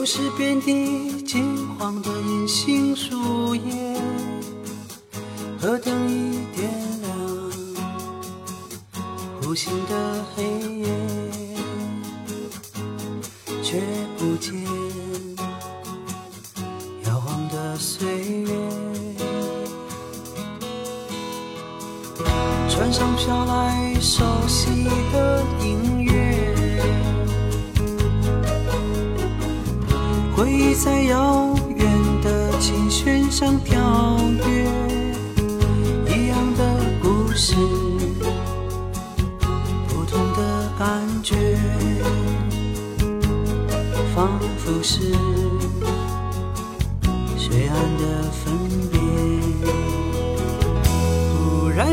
又是遍地金黄的银杏树叶，河灯一点亮，无形的黑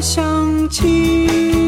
想起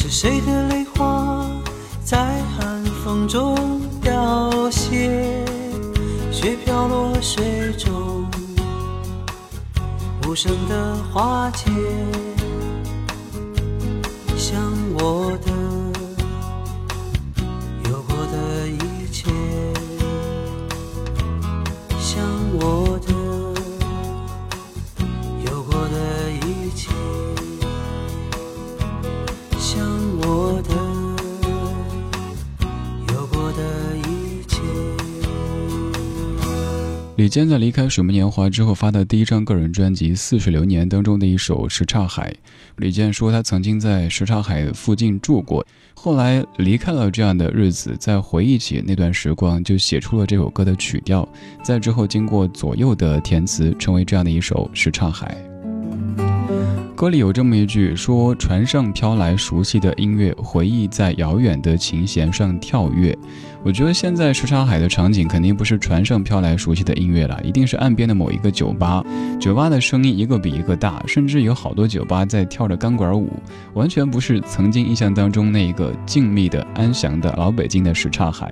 是谁的泪花在寒风中凋谢？雪飘落水中，无声的化解，像我的李健在离开水木年华之后发的第一张个人专辑《似水流年》当中的一首《什刹海》，李健说他曾经在什刹海附近住过，后来离开了这样的日子，在回忆起那段时光，就写出了这首歌的曲调，在之后经过左右的填词，成为这样的一首《什刹海》。歌里有这么一句说：“船上飘来熟悉的音乐，回忆在遥远的琴弦上跳跃。”我觉得现在什刹海的场景肯定不是船上飘来熟悉的音乐了，一定是岸边的某一个酒吧。酒吧的声音一个比一个大，甚至有好多酒吧在跳着钢管舞，完全不是曾经印象当中那一个静谧的、安详的老北京的什刹海。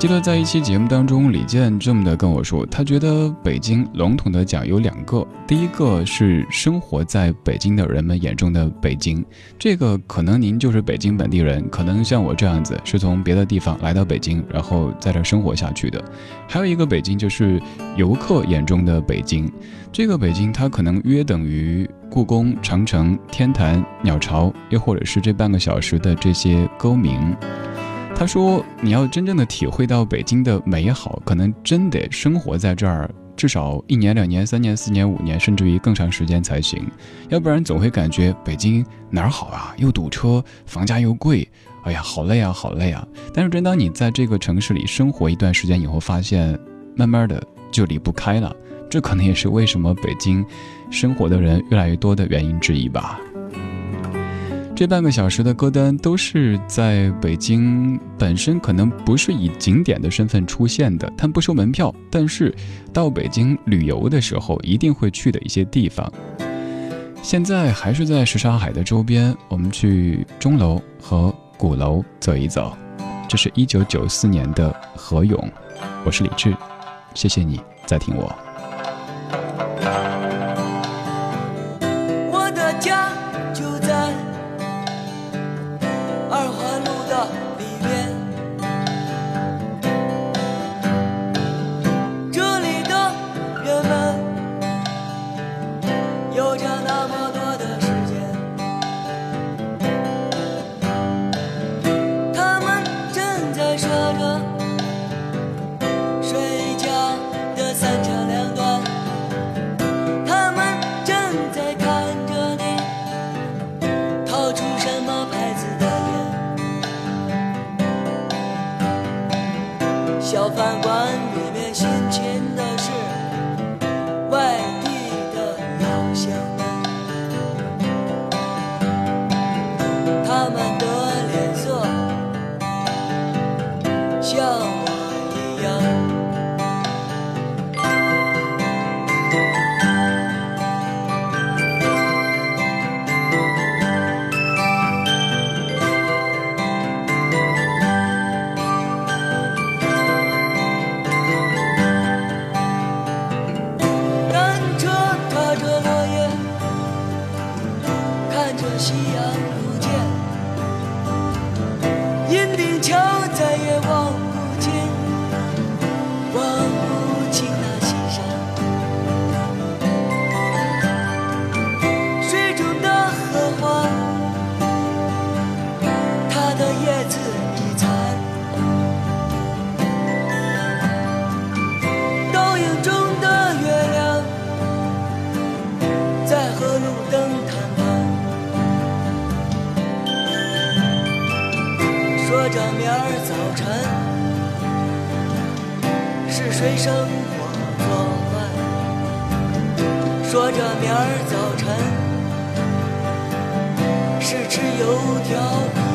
记得在一期节目当中，李健这么的跟我说，他觉得北京笼统的讲有两个，第一个是生活在北京的人们眼中的北京，这个可能您就是北京本地人，可能像我这样子是从别的地方来到北京，然后在这生活下去的。还有一个北京就是游客眼中的北京，这个北京它可能约等于故宫、长城、天坛、鸟巢，又或者是这半个小时的这些歌名。他说：“你要真正的体会到北京的美好，可能真得生活在这儿，至少一年、两年、三年、四年、五年，甚至于更长时间才行。要不然总会感觉北京哪儿好啊？又堵车，房价又贵，哎呀，好累啊，好累啊！但是真当你在这个城市里生活一段时间以后，发现慢慢的就离不开了。这可能也是为什么北京生活的人越来越多的原因之一吧。”这半个小时的歌单都是在北京本身可能不是以景点的身份出现的，它不收门票，但是到北京旅游的时候一定会去的一些地方。现在还是在什刹海的周边，我们去钟楼和鼓楼走一走。这是一九九四年的何勇，我是李志，谢谢你在听我。明儿早晨，是谁生火做饭，说着明儿早晨是吃油条。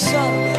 上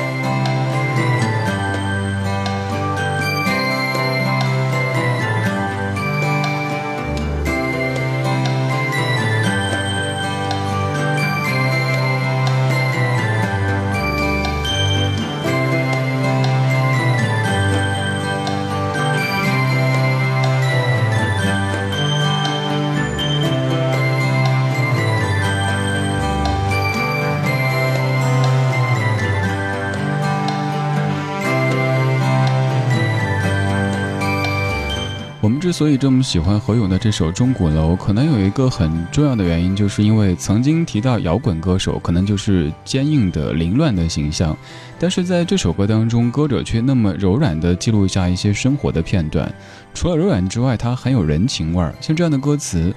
所以这么喜欢何勇的这首《钟鼓楼》，可能有一个很重要的原因，就是因为曾经提到摇滚歌手，可能就是坚硬的、凌乱的形象，但是在这首歌当中，歌者却那么柔软地记录下一些生活的片段。除了柔软之外，它很有人情味儿。像这样的歌词。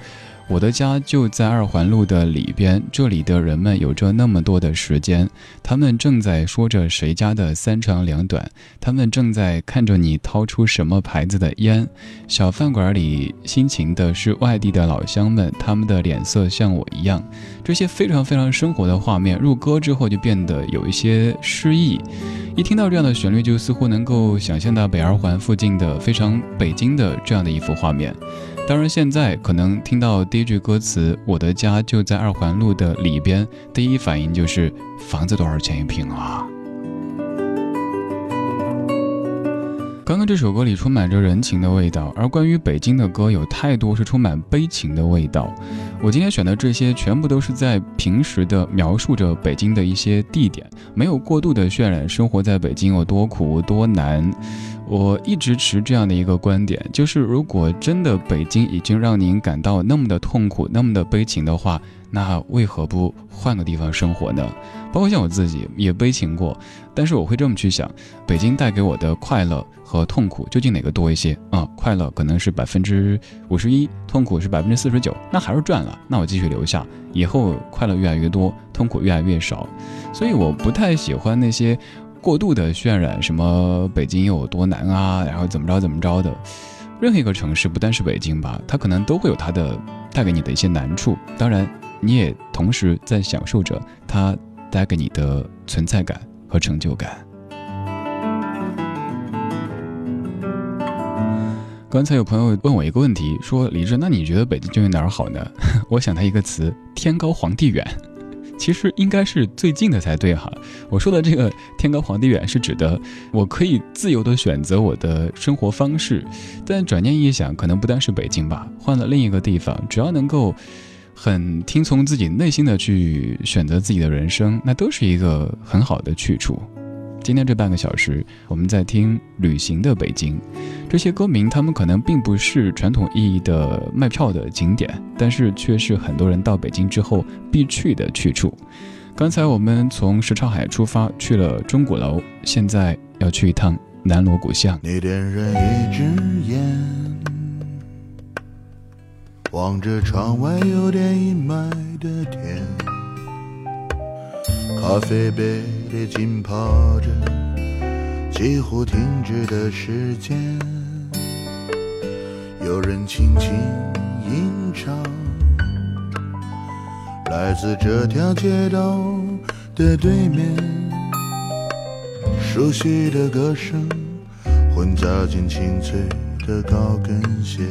我的家就在二环路的里边，这里的人们有着那么多的时间，他们正在说着谁家的三长两短，他们正在看着你掏出什么牌子的烟。小饭馆里辛勤的是外地的老乡们，他们的脸色像我一样。这些非常非常生活的画面，入歌之后就变得有一些诗意。一听到这样的旋律，就似乎能够想象到北二环附近的非常北京的这样的一幅画面。当然，现在可能听到第一句歌词“我的家就在二环路的里边”，第一反应就是房子多少钱一平啊？刚刚这首歌里充满着人情的味道，而关于北京的歌有太多是充满悲情的味道。我今天选的这些，全部都是在平时的描述着北京的一些地点，没有过度的渲染生活在北京有多苦多难。我一直持这样的一个观点，就是如果真的北京已经让您感到那么的痛苦、那么的悲情的话，那为何不换个地方生活呢？包括像我自己也悲情过，但是我会这么去想：北京带给我的快乐和痛苦究竟哪个多一些啊？快乐可能是百分之五十一，痛苦是百分之四十九，那还是赚了，那我继续留下，以后快乐越来越多，痛苦越来越少。所以我不太喜欢那些。过度的渲染什么北京有多难啊，然后怎么着怎么着的，任何一个城市不单是北京吧，它可能都会有它的带给你的一些难处。当然，你也同时在享受着它带给你的存在感和成就感。刚才有朋友问我一个问题，说李志，那你觉得北京究竟哪儿好呢？我想他一个词：天高皇帝远。其实应该是最近的才对哈。我说的这个“天高皇帝远”是指的我可以自由的选择我的生活方式。但转念一想，可能不单是北京吧，换了另一个地方，只要能够很听从自己内心的去选择自己的人生，那都是一个很好的去处。今天这半个小时，我们在听《旅行的北京》，这些歌名，他们可能并不是传统意义的卖票的景点，但是却是很多人到北京之后必去的去处。刚才我们从什刹海出发去了钟鼓楼，现在要去一趟南锣鼓巷。你点燃一支烟，望着窗外有点阴霾的天。咖啡杯里浸泡着几乎停止的时间，有人轻轻吟唱，来自这条街道的对面，熟悉的歌声混杂进清脆的高跟鞋，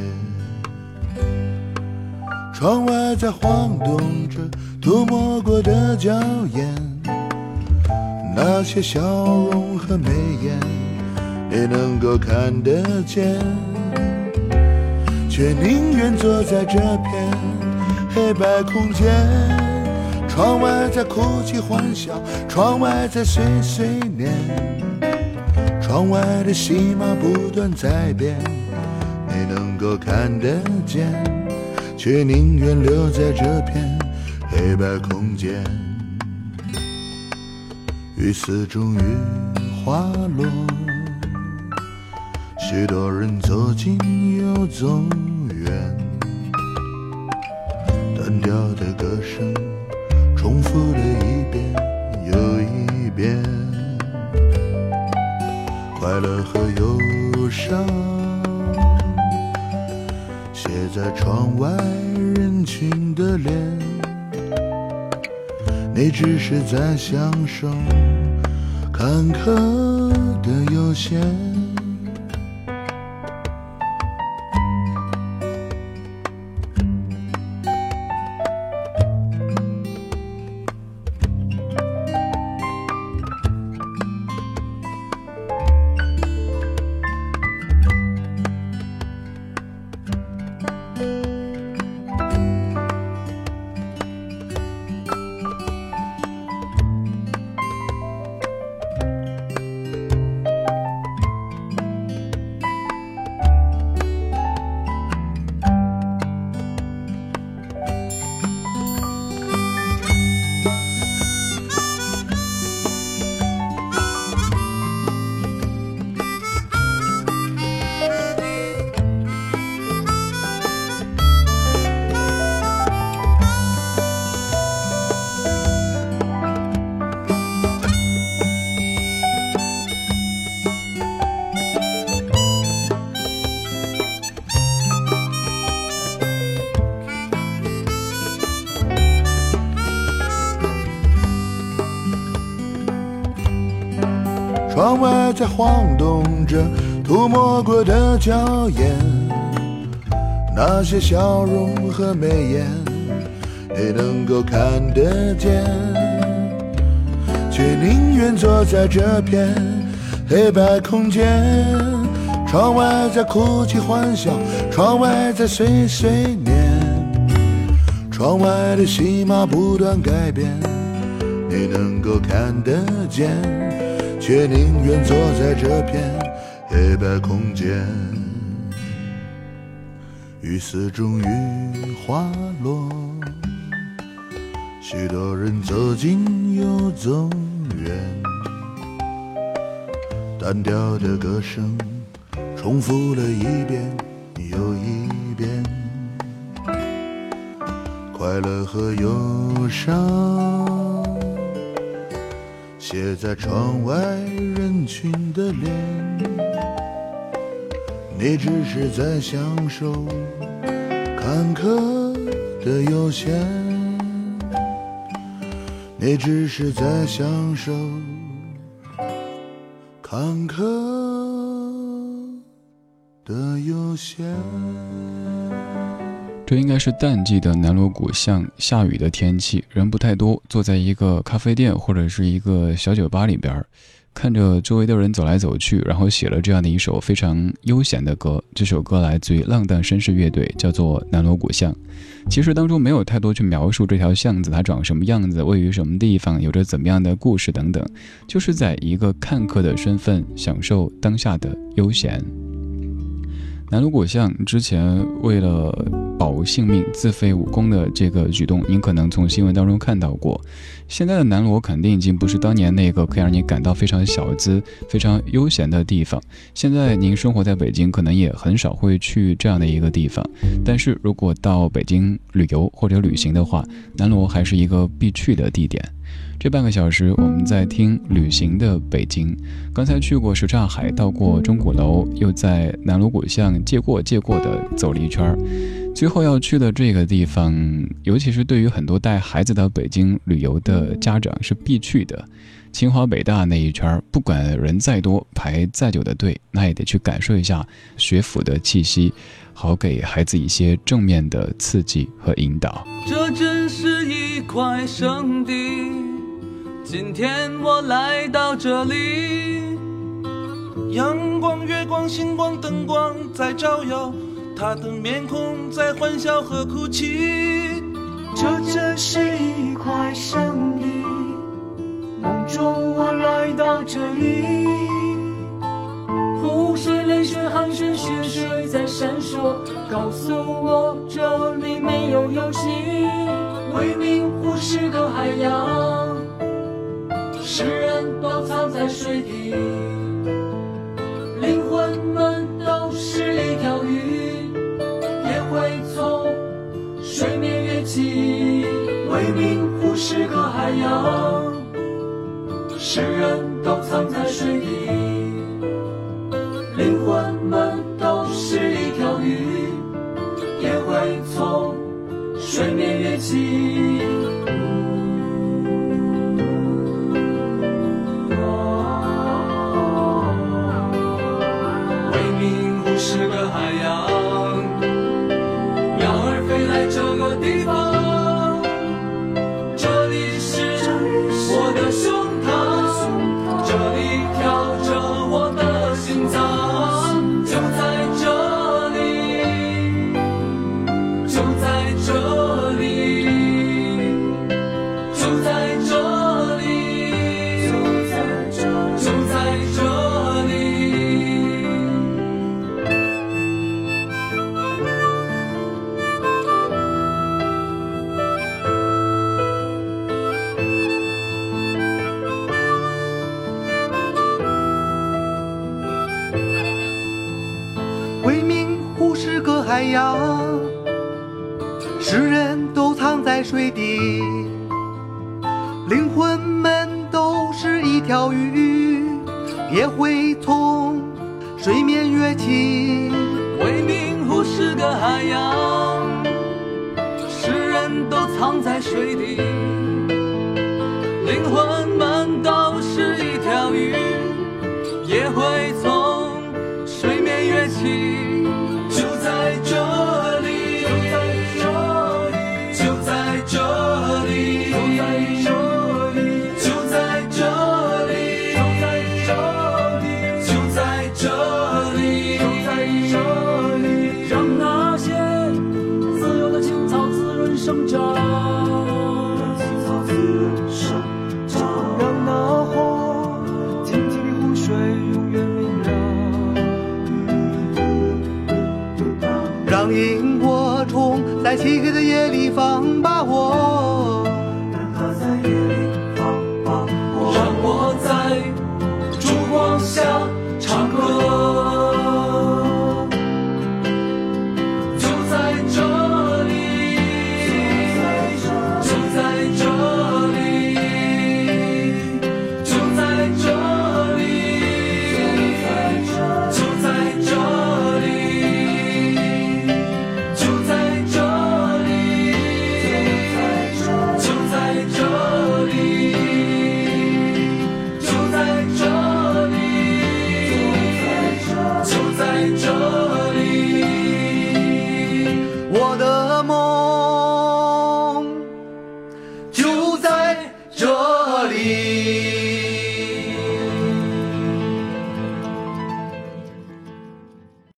窗外在晃动着涂抹过的娇艳。那些笑容和眉眼，你能够看得见，却宁愿坐在这片黑白空间。窗外在哭泣欢笑，窗外在碎碎念，窗外的戏码不断在变，你能够看得见，却宁愿留在这片黑白空间。雨丝终于滑落，许多人走近又走远，单调的歌声重复了一遍又一遍。快乐和忧伤，在窗外人群的脸。你只是在享受坎坷的悠闲。窗外在晃动着涂抹过的娇艳，那些笑容和眉眼，你能够看得见，却宁愿坐在这片黑白空间。窗外在哭泣欢笑，窗外在碎碎念，窗外的戏码不断改变，你能够看得见。却宁愿坐在这片黑白空间，雨丝终于滑落，许多人走近又走远，单调的歌声重复了一遍又一遍，快乐和忧伤。写在窗外人群的脸，你只是在享受坎坷的悠闲，你只是在享受坎坷的悠闲。这应该是淡季的南锣鼓巷，下雨的天气，人不太多，坐在一个咖啡店或者是一个小酒吧里边，看着周围的人走来走去，然后写了这样的一首非常悠闲的歌。这首歌来自于浪荡绅士乐队，叫做《南锣鼓巷》。其实当中没有太多去描述这条巷子它长什么样子，位于什么地方，有着怎么样的故事等等，就是在一个看客的身份，享受当下的悠闲。南锣鼓巷之前为了保性命自废武功的这个举动，您可能从新闻当中看到过。现在的南锣肯定已经不是当年那个可以让你感到非常小资、非常悠闲的地方。现在您生活在北京，可能也很少会去这样的一个地方。但是如果到北京旅游或者旅行的话，南锣还是一个必去的地点。这半个小时，我们在听旅行的北京。刚才去过什刹海，到过钟鼓楼，又在南锣鼓巷借过借过的走了一圈最后要去的这个地方，尤其是对于很多带孩子到北京旅游的家长是必去的。清华北大那一圈不管人再多，排再久的队，那也得去感受一下学府的气息，好给孩子一些正面的刺激和引导。这真是块圣地。今天我来到这里，阳光、月光、星光、灯光在照耀，他的面孔在欢笑和哭泣。这真是一块圣地，梦中我来到这里，湖水、泪水、汗水、血水在闪烁，告诉我这里没有游戏。未名湖是个海洋，世人都藏在水底。灵魂们都是一条鱼，也会从水面跃起。未名湖是个海洋，世人都藏在水底。灵魂们都是一条鱼，也会从。水面月起。海洋，世人都藏在水底，灵魂们都是一条鱼，也会从水面跃起。未名湖是个海洋，世人都藏在水底。